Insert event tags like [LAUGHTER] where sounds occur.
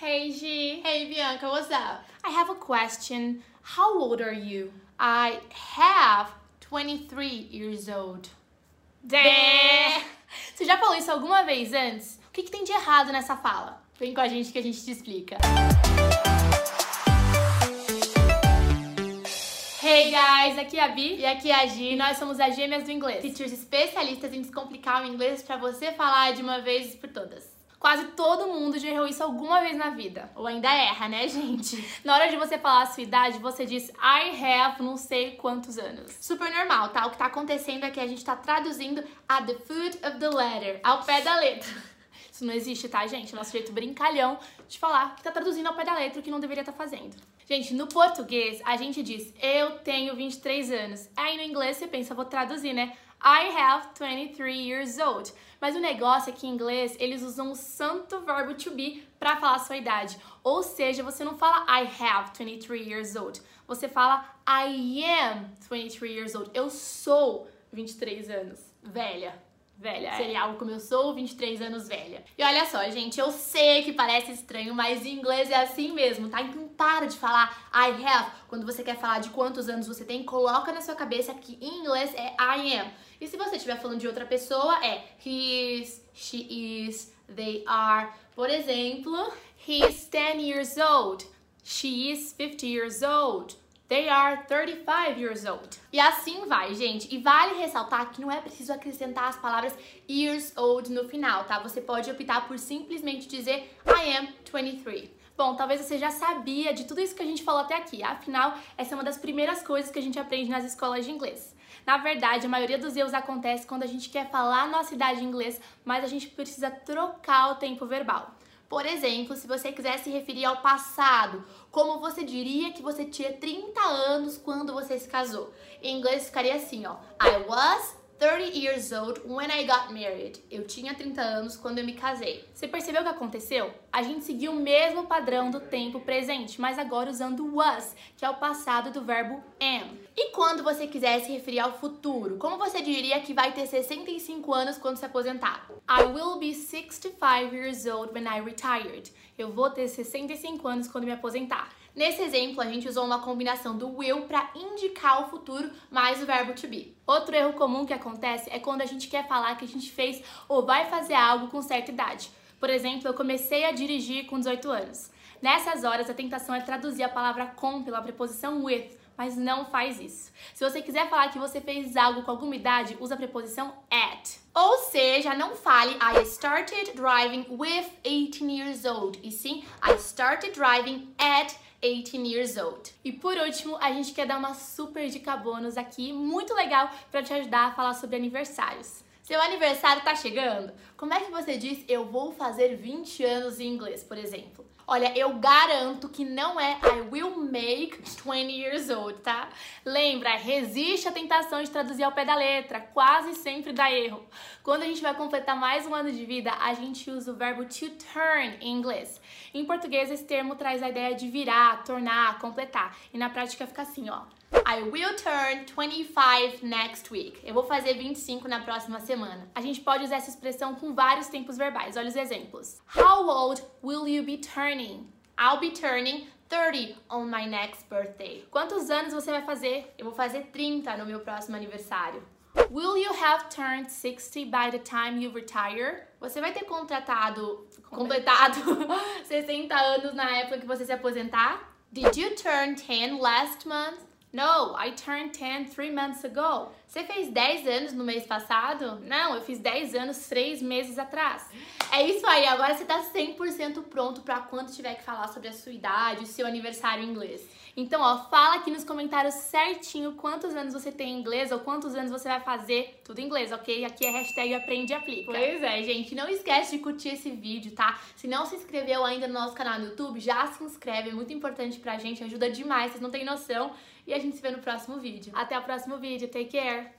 Hey G. Hey Bianca, what's up? I have a question. How old are you? I have 23 years old. Dé. Você já falou isso alguma vez antes? O que, que tem de errado nessa fala? Vem com a gente que a gente te explica. Hey guys, aqui é a Bi E aqui é a Gi, e nós somos as gêmeas do inglês. teachers especialistas em descomplicar o inglês para você falar de uma vez por todas. Quase todo mundo já errou isso alguma vez na vida. Ou ainda erra, né, gente? [LAUGHS] Na hora de você falar a sua idade, você diz I have não sei quantos anos. Super normal, tá? O que tá acontecendo é que a gente tá traduzindo at the foot of the letter, ao pé da letra. Isso não existe, tá, gente? Nosso jeito brincalhão de falar que tá traduzindo ao pé da letra o que não deveria estar fazendo. Gente, no português, a gente diz eu tenho 23 anos. Aí no inglês você pensa, vou traduzir, né? I have 23 years old. Mas o negócio é que em inglês eles usam o santo verbo to be pra falar sua idade. Ou seja, você não fala I have 23 years old. Você fala I am 23 years old. Eu sou 23 anos. Velha. Velha. é. Seria algo como eu sou 23 anos velha. E olha só, gente, eu sei que parece estranho, mas em inglês é assim mesmo, tá? Então para de falar I have. Quando você quer falar de quantos anos você tem, coloca na sua cabeça que em inglês é I am. E se você estiver falando de outra pessoa, é he is, she is, they are. Por exemplo, He is 10 years old. She is 50 years old. They are 35 years old. E assim vai, gente. E vale ressaltar que não é preciso acrescentar as palavras years old no final, tá? Você pode optar por simplesmente dizer I am 23. Bom, talvez você já sabia de tudo isso que a gente falou até aqui. Afinal, essa é uma das primeiras coisas que a gente aprende nas escolas de inglês. Na verdade, a maioria dos erros acontece quando a gente quer falar nossa idade em inglês, mas a gente precisa trocar o tempo verbal. Por exemplo, se você quiser se referir ao passado, como você diria que você tinha 30 anos quando você se casou? Em inglês ficaria assim, ó. I was 30 years old when I got married. Eu tinha 30 anos quando eu me casei. Você percebeu o que aconteceu? A gente seguiu o mesmo padrão do tempo presente, mas agora usando was, que é o passado do verbo am. E quando você quiser se referir ao futuro, como você diria que vai ter 65 anos quando se aposentar? I will be 65 years old when I retired. Eu vou ter 65 anos quando me aposentar. Nesse exemplo, a gente usou uma combinação do will para indicar o futuro mais o verbo to be. Outro erro comum que acontece é quando a gente quer falar que a gente fez ou vai fazer algo com certa idade. Por exemplo, eu comecei a dirigir com 18 anos. Nessas horas, a tentação é traduzir a palavra com pela preposição with, mas não faz isso. Se você quiser falar que você fez algo com alguma idade, usa a preposição at. Ou seja, não fale I started driving with 18 years old, e sim I started driving at 18 years old. E por último, a gente quer dar uma super dica bônus aqui, muito legal para te ajudar a falar sobre aniversários. Seu aniversário tá chegando? Como é que você diz eu vou fazer 20 anos em inglês, por exemplo? Olha, eu garanto que não é I will make 20 years old, tá? Lembra, resiste à tentação de traduzir ao pé da letra, quase sempre dá erro. Quando a gente vai completar mais um ano de vida, a gente usa o verbo to turn em inglês. Em português, esse termo traz a ideia de virar, tornar, completar. E na prática fica assim, ó. I will turn 25 next week. Eu vou fazer 25 na próxima semana. A gente pode usar essa expressão com vários tempos verbais. Olha os exemplos. How old will you be turning? I'll be turning 30 on my next birthday. Quantos anos você vai fazer? Eu vou fazer 30 no meu próximo aniversário. Will you have turned 60 by the time you retire? Você vai ter contratado, completado [LAUGHS] 60 anos na época que você se aposentar? Did you turn 10 last month? No, I turned 10 three months ago. Você fez 10 anos no mês passado? Não, eu fiz 10 anos três meses atrás. É isso aí, agora você tá 100% pronto para quando tiver que falar sobre a sua idade, o seu aniversário em inglês. Então, ó, fala aqui nos comentários certinho quantos anos você tem em inglês ou quantos anos você vai fazer tudo em inglês, ok? Aqui é hashtag aprende e aplica. Pois é, gente. Não esquece de curtir esse vídeo, tá? Se não se inscreveu ainda no nosso canal no YouTube, já se inscreve. É muito importante pra gente, ajuda demais, vocês não têm noção. E a gente se vê no próximo vídeo. Até o próximo vídeo. Take care!